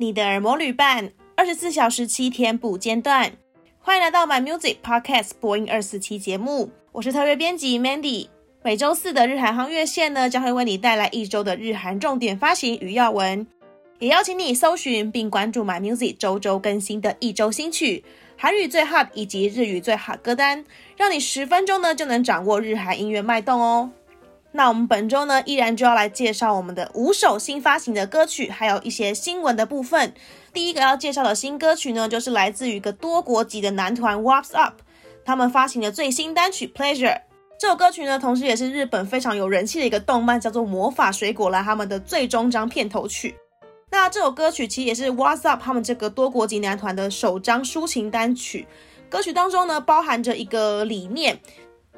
你的耳膜旅伴，二十四小时七天不间断。欢迎来到 My Music Podcast 播音二四七节目，我是特约编辑 Mandy。每周四的日韩夯乐线呢，将会为你带来一周的日韩重点发行与要闻，也邀请你搜寻并关注 My Music 周周更新的一周新曲、韩语最 hot 以及日语最 hot 歌单，让你十分钟呢就能掌握日韩音乐脉动哦。那我们本周呢，依然就要来介绍我们的五首新发行的歌曲，还有一些新闻的部分。第一个要介绍的新歌曲呢，就是来自于一个多国籍的男团 Wasp Up，他们发行的最新单曲 Pleasure。这首歌曲呢，同时也是日本非常有人气的一个动漫，叫做《魔法水果篮》他们的最终章片头曲。那这首歌曲其实也是 Wasp Up 他们这个多国籍男团的首张抒情单曲。歌曲当中呢，包含着一个理念。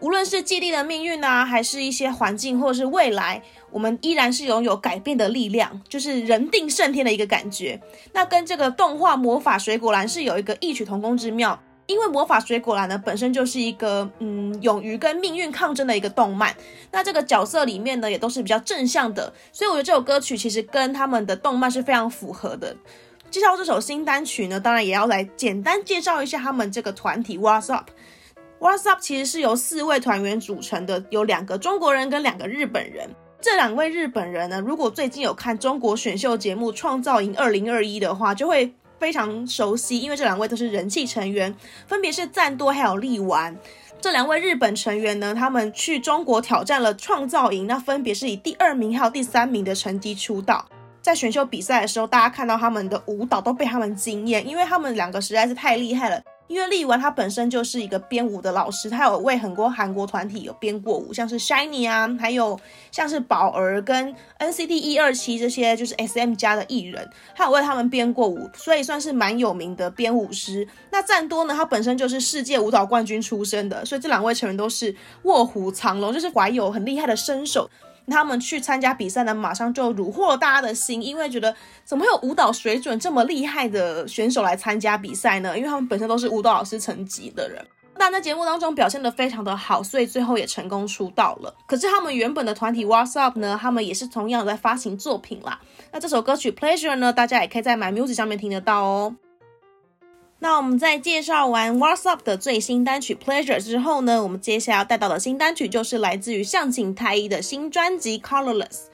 无论是既定的命运啊，还是一些环境，或者是未来，我们依然是拥有改变的力量，就是人定胜天的一个感觉。那跟这个动画《魔法水果篮》是有一个异曲同工之妙，因为《魔法水果篮》呢本身就是一个嗯勇于跟命运抗争的一个动漫，那这个角色里面呢也都是比较正向的，所以我觉得这首歌曲其实跟他们的动漫是非常符合的。介绍这首新单曲呢，当然也要来简单介绍一下他们这个团体 What's Up。What's up？其实是由四位团员组成的，有两个中国人跟两个日本人。这两位日本人呢，如果最近有看中国选秀节目《创造营2021》的话，就会非常熟悉，因为这两位都是人气成员，分别是赞多还有力丸。这两位日本成员呢，他们去中国挑战了创造营，那分别是以第二名还有第三名的成绩出道。在选秀比赛的时候，大家看到他们的舞蹈都被他们惊艳，因为他们两个实在是太厉害了。因为力丸他本身就是一个编舞的老师，他有为很多韩国团体有编过舞，像是 SHINee 啊，还有像是宝儿跟 NCT 127这些就是 SM 家的艺人，他有为他们编过舞，所以算是蛮有名的编舞师。那赞多呢，他本身就是世界舞蹈冠军出身的，所以这两位成员都是卧虎藏龙，就是怀有很厉害的身手。他们去参加比赛呢，马上就虏获了大家的心，因为觉得怎么会有舞蹈水准这么厉害的选手来参加比赛呢？因为他们本身都是舞蹈老师层级的人，那在节目当中表现得非常的好，所以最后也成功出道了。可是他们原本的团体 What's Up 呢，他们也是同样在发行作品啦。那这首歌曲 Pleasure 呢，大家也可以在 My Music 上面听得到哦。那我们在介绍完 Wasp Up 的最新单曲 Pleasure 之后呢，我们接下来要带到的新单曲就是来自于向井太一的新专辑 Colorless。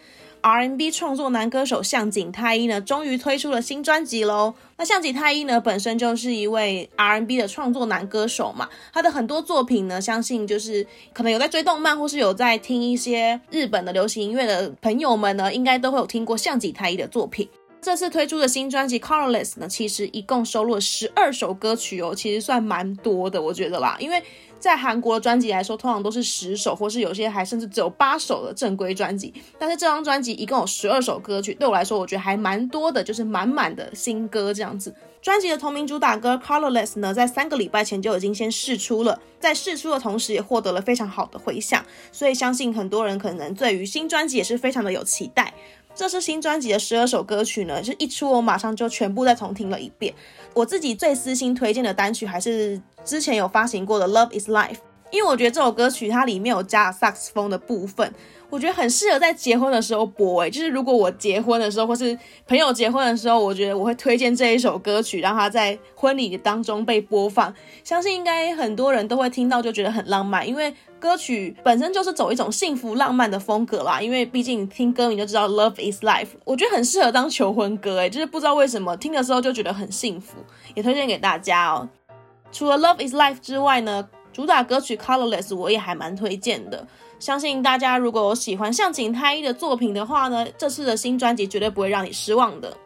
R&B 创作男歌手向井太一呢，终于推出了新专辑喽。那向井太一呢，本身就是一位 R&B 的创作男歌手嘛，他的很多作品呢，相信就是可能有在追动漫或是有在听一些日本的流行音乐的朋友们呢，应该都会有听过向井太一的作品。这次推出的新专辑《Colorless》呢，其实一共收录了十二首歌曲哦，其实算蛮多的，我觉得啦。因为在韩国的专辑来说，通常都是十首，或是有些还甚至只有八首的正规专辑。但是这张专辑一共有十二首歌曲，对我来说，我觉得还蛮多的，就是满满的新歌这样子。专辑的同名主打歌《Colorless》呢，在三个礼拜前就已经先试出了，在试出的同时，也获得了非常好的回响，所以相信很多人可能对于新专辑也是非常的有期待。这是新专辑的十二首歌曲呢，就一出我马上就全部再重听了一遍。我自己最私心推荐的单曲还是之前有发行过的《Love Is Life》，因为我觉得这首歌曲它里面有加了萨克斯风的部分。我觉得很适合在结婚的时候播，诶，就是如果我结婚的时候，或是朋友结婚的时候，我觉得我会推荐这一首歌曲，让它在婚礼当中被播放。相信应该很多人都会听到，就觉得很浪漫，因为歌曲本身就是走一种幸福浪漫的风格啦。因为毕竟听歌名就知道 Love is Life，我觉得很适合当求婚歌，诶，就是不知道为什么听的时候就觉得很幸福，也推荐给大家哦。除了 Love is Life 之外呢，主打歌曲 Colorless 我也还蛮推荐的。相信大家如果喜欢向井太一的作品的话呢，这次的新专辑绝对不会让你失望的。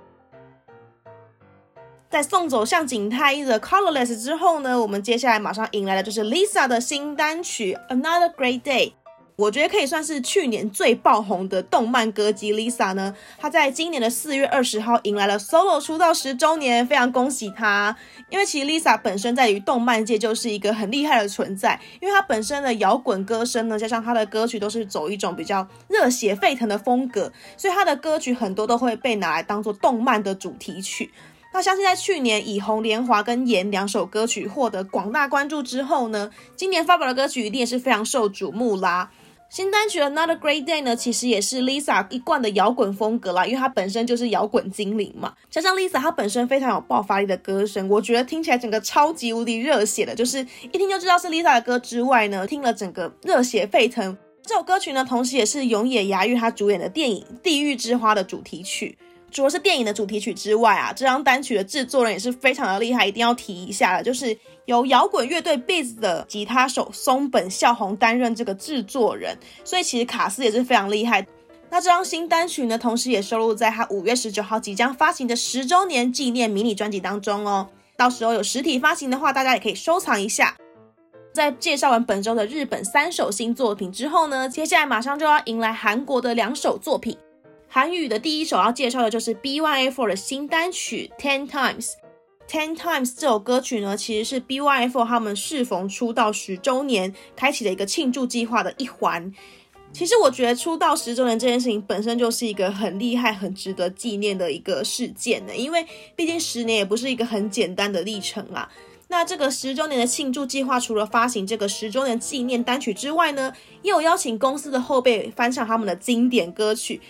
在送走向井太一的 Colorless 之后呢，我们接下来马上迎来的就是 Lisa 的新单曲 Another Great Day。我觉得可以算是去年最爆红的动漫歌姬 Lisa 呢，她在今年的四月二十号迎来了 solo 出道十周年，非常恭喜她。因为其实 Lisa 本身在于动漫界就是一个很厉害的存在，因为她本身的摇滚歌声呢，加上她的歌曲都是走一种比较热血沸腾的风格，所以她的歌曲很多都会被拿来当做动漫的主题曲。那相信在去年以《红莲华》跟《炎》两首歌曲获得广大关注之后呢，今年发表的歌曲一定也是非常受瞩目啦。新单曲 Another Great Day 呢，其实也是 Lisa 一贯的摇滚风格啦，因为她本身就是摇滚精灵嘛。加上 Lisa 她本身非常有爆发力的歌声，我觉得听起来整个超级无敌热血的，就是一听就知道是 Lisa 的歌之外呢，听了整个热血沸腾。这首歌曲呢，同时也是永野芽郁她主演的电影《地狱之花》的主题曲。除了是电影的主题曲之外啊，这张单曲的制作人也是非常的厉害，一定要提一下的，就是由摇滚乐队 Biz 的吉他手松本孝宏担任这个制作人，所以其实卡斯也是非常厉害。那这张新单曲呢，同时也收录在他五月十九号即将发行的十周年纪念迷你专辑当中哦。到时候有实体发行的话，大家也可以收藏一下。在介绍完本周的日本三首新作品之后呢，接下来马上就要迎来韩国的两首作品。韩语的第一首要介绍的就是 B1A4 的新单曲《Ten Times》。《Ten Times》这首歌曲呢，其实是 B1A4 他们适逢出道十周年，开启了一个庆祝计划的一环。其实我觉得出道十周年这件事情本身就是一个很厉害、很值得纪念的一个事件呢，因为毕竟十年也不是一个很简单的历程啊。那这个十周年的庆祝计划，除了发行这个十周年纪念单曲之外呢，也有邀请公司的后辈翻唱他们的经典歌曲。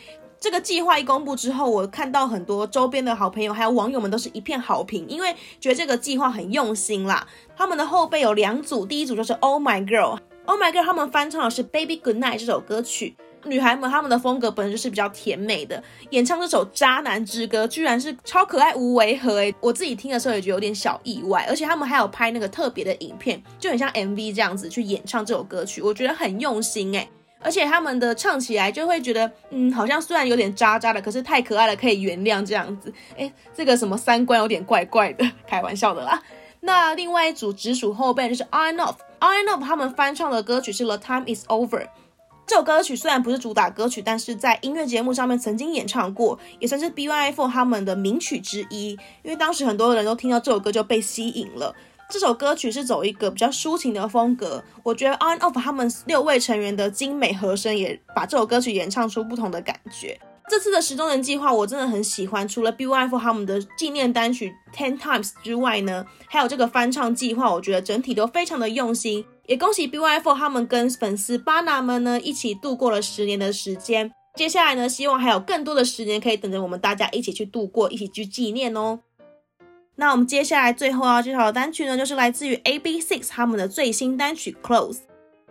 这个计划一公布之后，我看到很多周边的好朋友还有网友们都是一片好评，因为觉得这个计划很用心啦。他们的后辈有两组，第一组就是 Oh My Girl，Oh My Girl 他们翻唱的是 Baby Goodnight 这首歌曲。女孩们他们的风格本身就是比较甜美的，演唱这首渣男之歌居然是超可爱无违和诶，我自己听的时候也觉得有点小意外，而且他们还有拍那个特别的影片，就很像 MV 这样子去演唱这首歌曲，我觉得很用心诶。而且他们的唱起来就会觉得，嗯，好像虽然有点渣渣的，可是太可爱了，可以原谅这样子。诶，这个什么三观有点怪怪的，开玩笑的啦。那另外一组直属后辈就是 On and Off，On and Off 他们翻唱的歌曲是 The Time Is Over。这首歌曲虽然不是主打歌曲，但是在音乐节目上面曾经演唱过，也算是 B1A4 他们的名曲之一。因为当时很多人都听到这首歌就被吸引了。这首歌曲是走一个比较抒情的风格，我觉得 On Off 他们六位成员的精美和声也把这首歌曲演唱出不同的感觉。这次的十周年计划我真的很喜欢，除了 B Y F 他们的纪念单曲 Ten Times 之外呢，还有这个翻唱计划，我觉得整体都非常的用心。也恭喜 B Y F 他们跟粉丝巴拿们呢一起度过了十年的时间。接下来呢，希望还有更多的十年可以等着我们大家一起去度过，一起去纪念哦。那我们接下来最后要介绍的单曲呢，就是来自于 AB6IX 他们的最新单曲《Close》。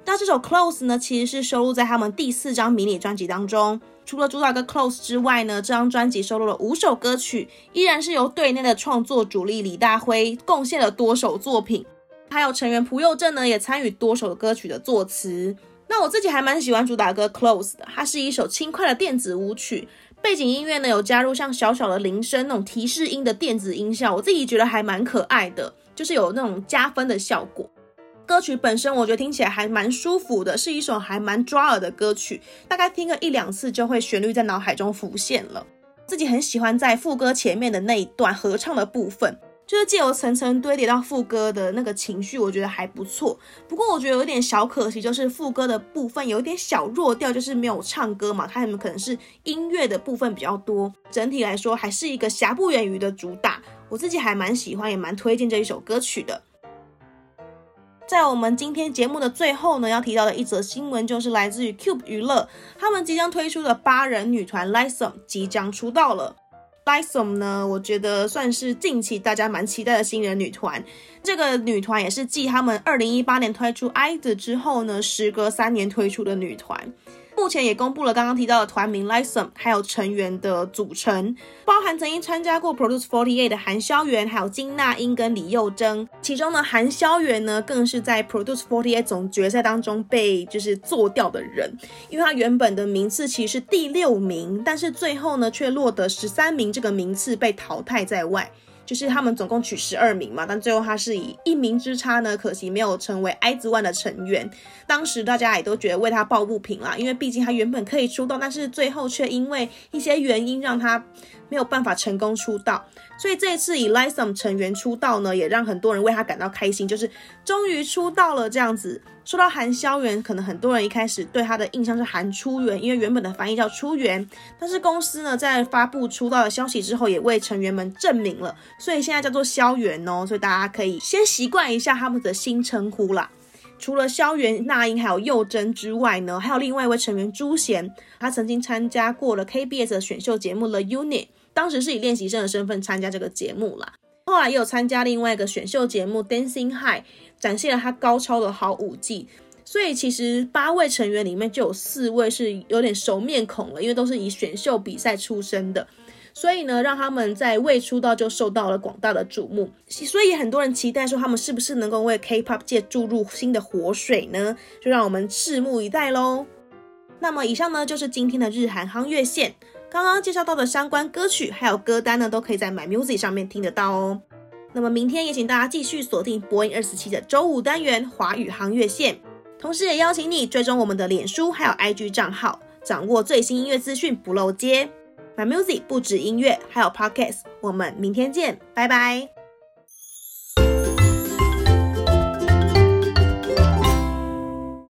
那这首《Close》呢，其实是收录在他们第四张迷你专辑当中。除了主打歌《Close》之外呢，这张专辑收录了五首歌曲，依然是由队内的创作主力李大辉贡献了多首作品，还有成员朴佑正呢也参与多首歌曲的作词。那我自己还蛮喜欢主打歌《Close》的，它是一首轻快的电子舞曲。背景音乐呢，有加入像小小的铃声那种提示音的电子音效，我自己觉得还蛮可爱的，就是有那种加分的效果。歌曲本身我觉得听起来还蛮舒服的，是一首还蛮抓耳的歌曲，大概听个一两次就会旋律在脑海中浮现了。自己很喜欢在副歌前面的那一段合唱的部分。就是借由层层堆叠到副歌的那个情绪，我觉得还不错。不过我觉得有点小可惜，就是副歌的部分有一点小弱调，就是没有唱歌嘛，他们可能是音乐的部分比较多。整体来说，还是一个瑕不掩瑜的主打。我自己还蛮喜欢，也蛮推荐这一首歌曲的。在我们今天节目的最后呢，要提到的一则新闻，就是来自于 Cube 娱乐，他们即将推出的八人女团 Lisa 即将出道了。iSome 呢，我觉得算是近期大家蛮期待的新人女团。这个女团也是继他们二零一八年推出 IZ 之后呢，时隔三年推出的女团。目前也公布了刚刚提到的团名 Lightsome，还有成员的组成，包含曾经参加过 Produce 48的韩萧元，还有金娜英跟李幼贞。其中呢，韩萧元呢更是在 Produce 48总决赛当中被就是做掉的人，因为他原本的名次其实是第六名，但是最后呢却落得十三名，这个名次被淘汰在外。就是他们总共取十二名嘛，但最后他是以一名之差呢，可惜没有成为 IZ*ONE 的成员。当时大家也都觉得为他抱不平啦，因为毕竟他原本可以出道，但是最后却因为一些原因让他没有办法成功出道。所以这一次以 LISUM 成员出道呢，也让很多人为他感到开心，就是终于出道了这样子。说到韩萧元，可能很多人一开始对他的印象是韩初元，因为原本的翻译叫初元。但是公司呢，在发布出道的消息之后，也为成员们证明了，所以现在叫做萧元哦。所以大家可以先习惯一下他们的新称呼啦。除了萧元、那英还有佑真之外呢，还有另外一位成员朱贤，他曾经参加过了 KBS 的选秀节目 The Unit，当时是以练习生的身份参加这个节目啦。后来也有参加另外一个选秀节目 Dancing High，展现了他高超的好舞技。所以其实八位成员里面就有四位是有点熟面孔了，因为都是以选秀比赛出身的。所以呢，让他们在未出道就受到了广大的瞩目，所以很多人期待说他们是不是能够为 K-pop 界注入新的活水呢？就让我们拭目以待喽。那么以上呢就是今天的日韩夯乐线，刚刚介绍到的相关歌曲还有歌单呢，都可以在 My Music 上面听得到哦。那么明天也请大家继续锁定播音二十七的周五单元华语航越线，同时也邀请你追踪我们的脸书还有 IG 账号，掌握最新音乐资讯不漏接。My Music 不止音乐，还有 Podcast。我们明天见，拜拜。